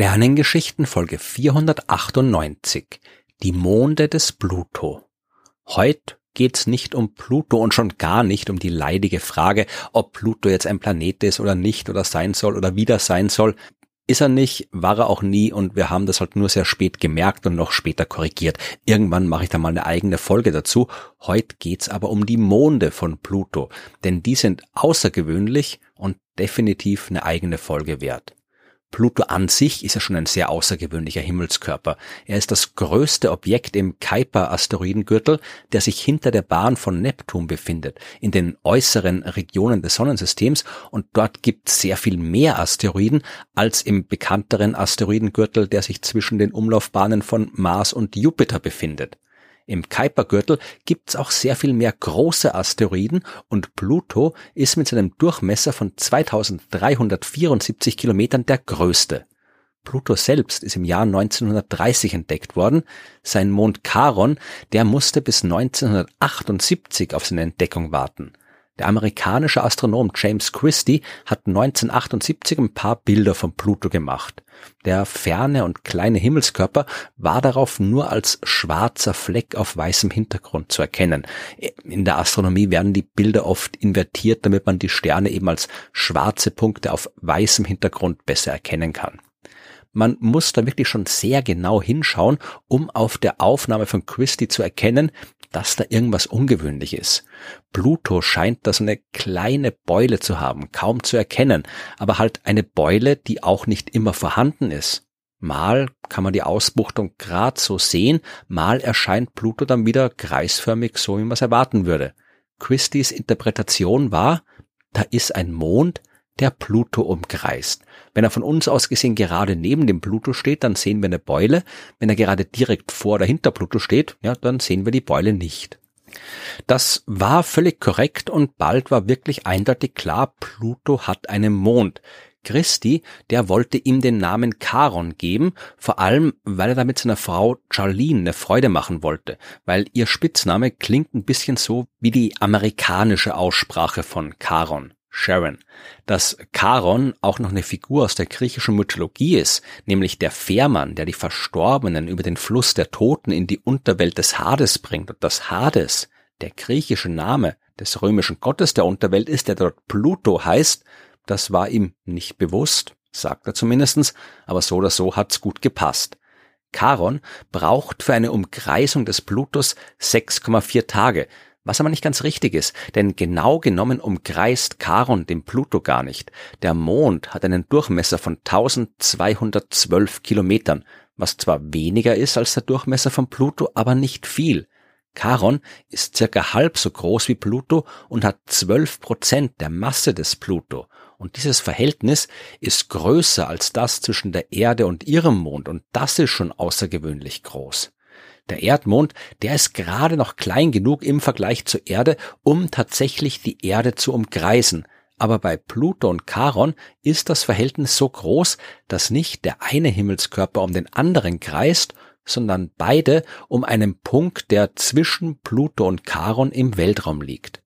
Sternengeschichten Folge 498 Die Monde des Pluto. Heute geht's nicht um Pluto und schon gar nicht um die leidige Frage, ob Pluto jetzt ein Planet ist oder nicht oder sein soll oder wieder sein soll. Ist er nicht, war er auch nie und wir haben das halt nur sehr spät gemerkt und noch später korrigiert. Irgendwann mache ich da mal eine eigene Folge dazu. Heute geht's aber um die Monde von Pluto, denn die sind außergewöhnlich und definitiv eine eigene Folge wert. Pluto an sich ist ja schon ein sehr außergewöhnlicher Himmelskörper. Er ist das größte Objekt im Kuiper-Asteroidengürtel, der sich hinter der Bahn von Neptun befindet, in den äußeren Regionen des Sonnensystems und dort gibt es sehr viel mehr Asteroiden als im bekannteren Asteroidengürtel, der sich zwischen den Umlaufbahnen von Mars und Jupiter befindet. Im Kuipergürtel gibt's auch sehr viel mehr große Asteroiden und Pluto ist mit seinem Durchmesser von 2374 Kilometern der größte. Pluto selbst ist im Jahr 1930 entdeckt worden. Sein Mond Charon, der musste bis 1978 auf seine Entdeckung warten. Der amerikanische Astronom James Christie hat 1978 ein paar Bilder von Pluto gemacht. Der ferne und kleine Himmelskörper war darauf nur als schwarzer Fleck auf weißem Hintergrund zu erkennen. In der Astronomie werden die Bilder oft invertiert, damit man die Sterne eben als schwarze Punkte auf weißem Hintergrund besser erkennen kann. Man muss da wirklich schon sehr genau hinschauen, um auf der Aufnahme von Christie zu erkennen, dass da irgendwas ungewöhnlich ist. Pluto scheint da so eine kleine Beule zu haben, kaum zu erkennen, aber halt eine Beule, die auch nicht immer vorhanden ist. Mal kann man die Ausbuchtung grad so sehen, mal erscheint Pluto dann wieder kreisförmig, so wie man es erwarten würde. Christies Interpretation war, da ist ein Mond, der Pluto umkreist. Wenn er von uns aus gesehen gerade neben dem Pluto steht, dann sehen wir eine Beule. Wenn er gerade direkt vor oder hinter Pluto steht, ja, dann sehen wir die Beule nicht. Das war völlig korrekt und bald war wirklich eindeutig klar, Pluto hat einen Mond. Christi, der wollte ihm den Namen Charon geben, vor allem weil er damit seiner Frau Charlene eine Freude machen wollte, weil ihr Spitzname klingt ein bisschen so wie die amerikanische Aussprache von Charon. Sharon, dass Charon auch noch eine Figur aus der griechischen Mythologie ist, nämlich der Fährmann, der die Verstorbenen über den Fluss der Toten in die Unterwelt des Hades bringt. Und das Hades, der griechische Name des römischen Gottes der Unterwelt ist, der dort Pluto heißt, das war ihm nicht bewusst, sagt er zumindestens, aber so oder so hat's gut gepasst. Charon braucht für eine Umkreisung des Plutos 6,4 Tage, was aber nicht ganz richtig ist, denn genau genommen umkreist Charon den Pluto gar nicht. Der Mond hat einen Durchmesser von 1212 Kilometern, was zwar weniger ist als der Durchmesser von Pluto, aber nicht viel. Charon ist circa halb so groß wie Pluto und hat 12 Prozent der Masse des Pluto. Und dieses Verhältnis ist größer als das zwischen der Erde und ihrem Mond und das ist schon außergewöhnlich groß. Der Erdmond, der ist gerade noch klein genug im Vergleich zur Erde, um tatsächlich die Erde zu umkreisen. Aber bei Pluto und Charon ist das Verhältnis so groß, dass nicht der eine Himmelskörper um den anderen kreist, sondern beide um einen Punkt, der zwischen Pluto und Charon im Weltraum liegt.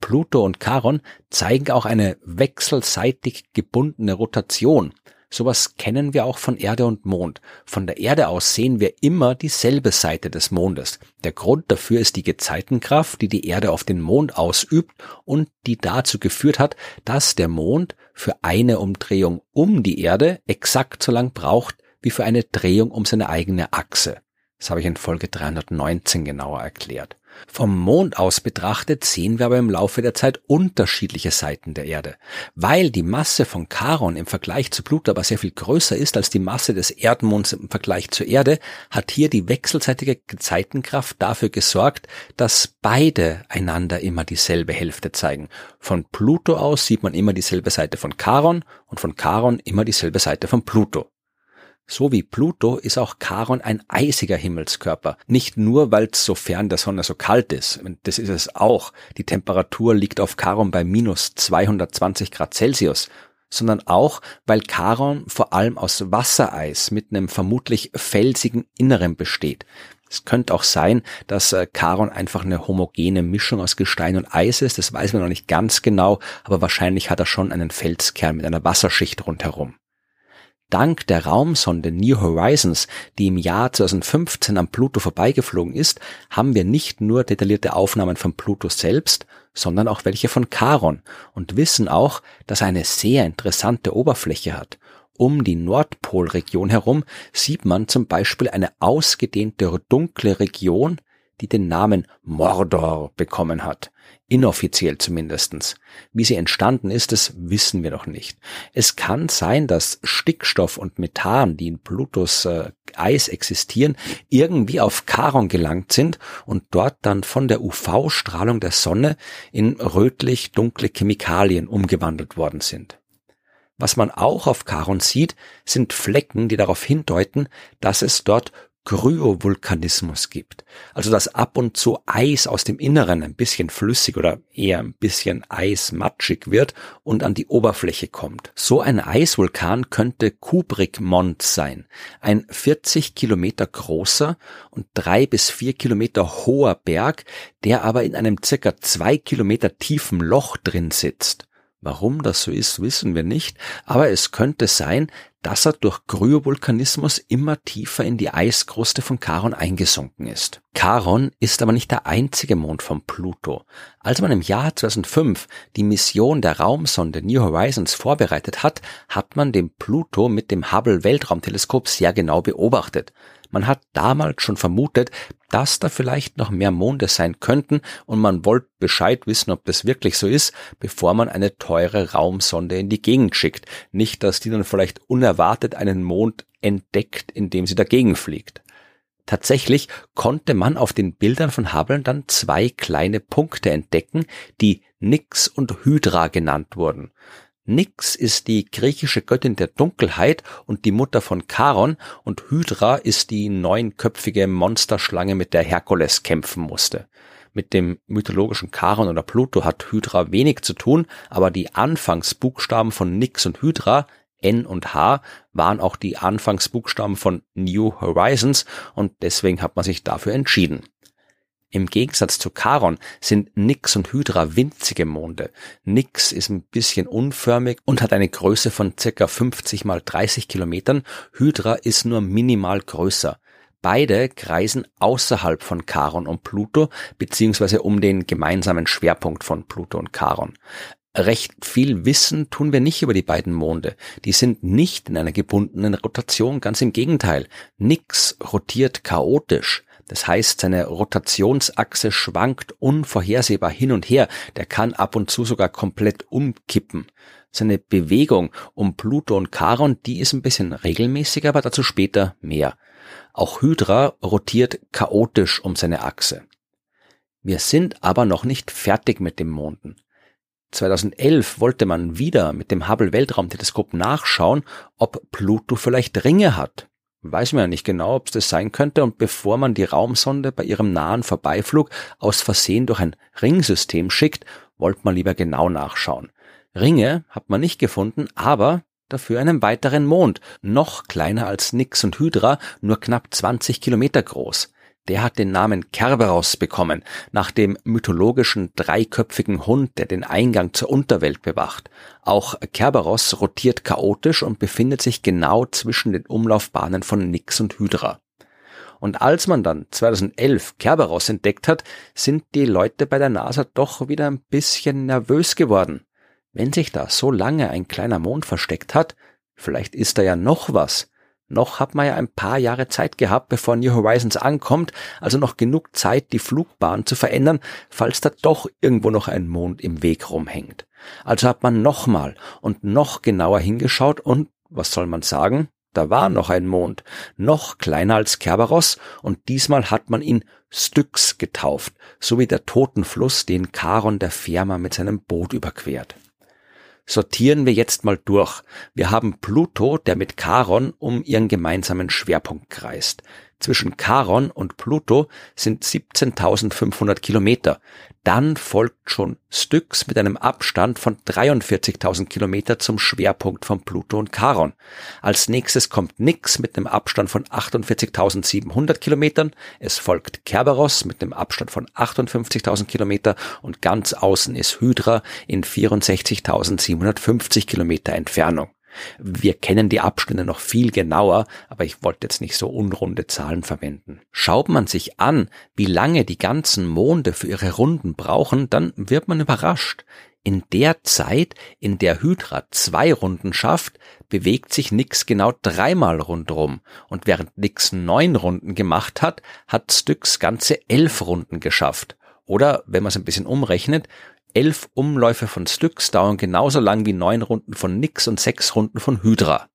Pluto und Charon zeigen auch eine wechselseitig gebundene Rotation. Sowas kennen wir auch von Erde und Mond. Von der Erde aus sehen wir immer dieselbe Seite des Mondes. Der Grund dafür ist die Gezeitenkraft, die die Erde auf den Mond ausübt und die dazu geführt hat, dass der Mond für eine Umdrehung um die Erde exakt so lang braucht wie für eine Drehung um seine eigene Achse. Das habe ich in Folge 319 genauer erklärt. Vom Mond aus betrachtet sehen wir aber im Laufe der Zeit unterschiedliche Seiten der Erde. Weil die Masse von Charon im Vergleich zu Pluto aber sehr viel größer ist als die Masse des Erdmonds im Vergleich zur Erde, hat hier die wechselseitige Gezeitenkraft dafür gesorgt, dass beide einander immer dieselbe Hälfte zeigen. Von Pluto aus sieht man immer dieselbe Seite von Charon und von Charon immer dieselbe Seite von Pluto. So wie Pluto ist auch Charon ein eisiger Himmelskörper. Nicht nur, weil es so fern der Sonne so kalt ist. Das ist es auch. Die Temperatur liegt auf Charon bei minus 220 Grad Celsius. Sondern auch, weil Charon vor allem aus Wassereis mit einem vermutlich felsigen Inneren besteht. Es könnte auch sein, dass äh, Charon einfach eine homogene Mischung aus Gestein und Eis ist. Das weiß man noch nicht ganz genau, aber wahrscheinlich hat er schon einen Felskern mit einer Wasserschicht rundherum. Dank der Raumsonde New Horizons, die im Jahr 2015 am Pluto vorbeigeflogen ist, haben wir nicht nur detaillierte Aufnahmen von Pluto selbst, sondern auch welche von Charon und wissen auch, dass er eine sehr interessante Oberfläche hat. Um die Nordpolregion herum sieht man zum Beispiel eine ausgedehnte dunkle Region, die den Namen Mordor bekommen hat. Inoffiziell zumindestens. Wie sie entstanden ist, das wissen wir noch nicht. Es kann sein, dass Stickstoff und Methan, die in Plutos äh, Eis existieren, irgendwie auf Charon gelangt sind und dort dann von der UV-Strahlung der Sonne in rötlich-dunkle Chemikalien umgewandelt worden sind. Was man auch auf Charon sieht, sind Flecken, die darauf hindeuten, dass es dort Kryovulkanismus gibt. Also dass ab und zu Eis aus dem Inneren ein bisschen flüssig oder eher ein bisschen eismatschig wird und an die Oberfläche kommt. So ein Eisvulkan könnte Kubrick Mons sein. Ein 40 Kilometer großer und drei bis vier Kilometer hoher Berg, der aber in einem circa zwei Kilometer tiefen Loch drin sitzt. Warum das so ist, wissen wir nicht, aber es könnte sein, dass er durch Kryovulkanismus immer tiefer in die Eiskruste von Charon eingesunken ist. Charon ist aber nicht der einzige Mond von Pluto. Als man im Jahr 2005 die Mission der Raumsonde New Horizons vorbereitet hat, hat man den Pluto mit dem Hubble Weltraumteleskop sehr genau beobachtet. Man hat damals schon vermutet, dass da vielleicht noch mehr Monde sein könnten und man wollte Bescheid wissen, ob das wirklich so ist, bevor man eine teure Raumsonde in die Gegend schickt. Nicht, dass die dann vielleicht unerwartet einen Mond entdeckt, indem sie dagegen fliegt. Tatsächlich konnte man auf den Bildern von Hubble dann zwei kleine Punkte entdecken, die Nix und Hydra genannt wurden. Nix ist die griechische Göttin der Dunkelheit und die Mutter von Charon und Hydra ist die neunköpfige Monsterschlange, mit der Herkules kämpfen musste. Mit dem mythologischen Charon oder Pluto hat Hydra wenig zu tun, aber die Anfangsbuchstaben von Nix und Hydra N und H waren auch die Anfangsbuchstaben von New Horizons und deswegen hat man sich dafür entschieden. Im Gegensatz zu Charon sind Nix und Hydra winzige Monde. Nix ist ein bisschen unförmig und hat eine Größe von circa 50 mal 30 Kilometern. Hydra ist nur minimal größer. Beide kreisen außerhalb von Charon und Pluto, beziehungsweise um den gemeinsamen Schwerpunkt von Pluto und Charon. Recht viel wissen tun wir nicht über die beiden Monde. Die sind nicht in einer gebundenen Rotation, ganz im Gegenteil. Nix rotiert chaotisch. Das heißt, seine Rotationsachse schwankt unvorhersehbar hin und her. Der kann ab und zu sogar komplett umkippen. Seine Bewegung um Pluto und Charon, die ist ein bisschen regelmäßiger, aber dazu später mehr. Auch Hydra rotiert chaotisch um seine Achse. Wir sind aber noch nicht fertig mit dem Monden. 2011 wollte man wieder mit dem Hubble Weltraumteleskop nachschauen, ob Pluto vielleicht Ringe hat weiß man ja nicht genau, ob es das sein könnte. Und bevor man die Raumsonde bei ihrem nahen Vorbeiflug aus Versehen durch ein Ringsystem schickt, wollte man lieber genau nachschauen. Ringe hat man nicht gefunden, aber dafür einen weiteren Mond, noch kleiner als Nix und Hydra, nur knapp 20 Kilometer groß der hat den Namen Kerberos bekommen, nach dem mythologischen dreiköpfigen Hund, der den Eingang zur Unterwelt bewacht. Auch Kerberos rotiert chaotisch und befindet sich genau zwischen den Umlaufbahnen von Nix und Hydra. Und als man dann 2011 Kerberos entdeckt hat, sind die Leute bei der NASA doch wieder ein bisschen nervös geworden. Wenn sich da so lange ein kleiner Mond versteckt hat, vielleicht ist da ja noch was. Noch hat man ja ein paar Jahre Zeit gehabt, bevor New Horizons ankommt, also noch genug Zeit, die Flugbahn zu verändern, falls da doch irgendwo noch ein Mond im Weg rumhängt. Also hat man nochmal und noch genauer hingeschaut und, was soll man sagen, da war noch ein Mond, noch kleiner als Kerberos, und diesmal hat man ihn Styx getauft, so wie der Totenfluss, den Charon der Firma mit seinem Boot überquert sortieren wir jetzt mal durch. Wir haben Pluto, der mit Charon um ihren gemeinsamen Schwerpunkt kreist. Zwischen Charon und Pluto sind 17.500 Kilometer. Dann folgt schon Styx mit einem Abstand von 43.000 Kilometer zum Schwerpunkt von Pluto und Charon. Als nächstes kommt Nix mit einem Abstand von 48.700 Kilometern. Es folgt Kerberos mit einem Abstand von 58.000 Kilometer und ganz außen ist Hydra in 64.750 Kilometer Entfernung. Wir kennen die Abstände noch viel genauer, aber ich wollte jetzt nicht so unrunde Zahlen verwenden. Schaut man sich an, wie lange die ganzen Monde für ihre Runden brauchen, dann wird man überrascht. In der Zeit, in der Hydra zwei Runden schafft, bewegt sich Nix genau dreimal rundrum. Und während Nix neun Runden gemacht hat, hat Styx ganze elf Runden geschafft. Oder, wenn man es ein bisschen umrechnet, elf Umläufe von Styx dauern genauso lang wie neun Runden von Nix und sechs Runden von Hydra.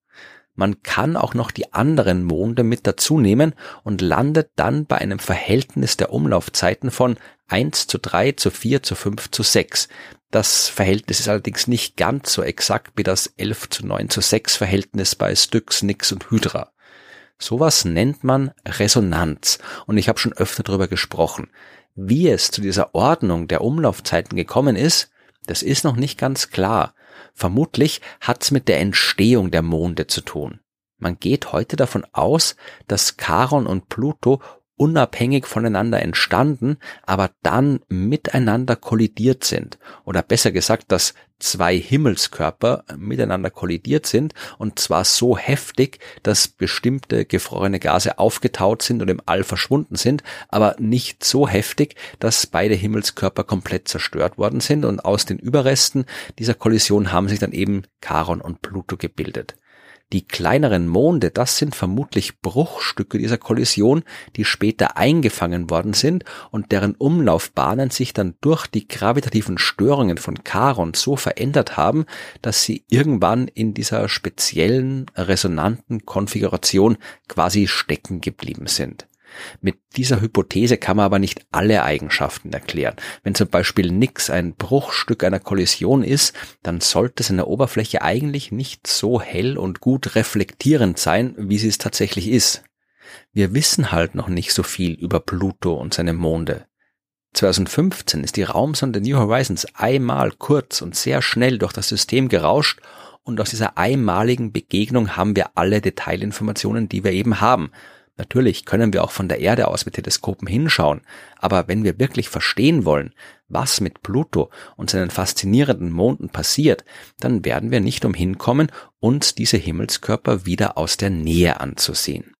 Man kann auch noch die anderen Monde mit dazu nehmen und landet dann bei einem Verhältnis der Umlaufzeiten von 1 zu 3 zu 4 zu 5 zu 6. Das Verhältnis ist allerdings nicht ganz so exakt wie das 11 zu 9 zu 6 Verhältnis bei Styx, Nix und Hydra. Sowas nennt man Resonanz und ich habe schon öfter darüber gesprochen. Wie es zu dieser Ordnung der Umlaufzeiten gekommen ist, das ist noch nicht ganz klar. Vermutlich hat's mit der Entstehung der Monde zu tun. Man geht heute davon aus, dass Charon und Pluto unabhängig voneinander entstanden, aber dann miteinander kollidiert sind. Oder besser gesagt, dass zwei Himmelskörper miteinander kollidiert sind und zwar so heftig, dass bestimmte gefrorene Gase aufgetaut sind und im All verschwunden sind, aber nicht so heftig, dass beide Himmelskörper komplett zerstört worden sind und aus den Überresten dieser Kollision haben sich dann eben Charon und Pluto gebildet. Die kleineren Monde, das sind vermutlich Bruchstücke dieser Kollision, die später eingefangen worden sind und deren Umlaufbahnen sich dann durch die gravitativen Störungen von Charon so verändert haben, dass sie irgendwann in dieser speziellen resonanten Konfiguration quasi stecken geblieben sind. Mit dieser Hypothese kann man aber nicht alle Eigenschaften erklären. Wenn zum Beispiel nix ein Bruchstück einer Kollision ist, dann sollte seine Oberfläche eigentlich nicht so hell und gut reflektierend sein, wie sie es tatsächlich ist. Wir wissen halt noch nicht so viel über Pluto und seine Monde. 2015 ist die Raumsonde New Horizons einmal kurz und sehr schnell durch das System gerauscht und aus dieser einmaligen Begegnung haben wir alle Detailinformationen, die wir eben haben. Natürlich können wir auch von der Erde aus mit Teleskopen hinschauen, aber wenn wir wirklich verstehen wollen, was mit Pluto und seinen faszinierenden Monden passiert, dann werden wir nicht umhin kommen, uns diese Himmelskörper wieder aus der Nähe anzusehen.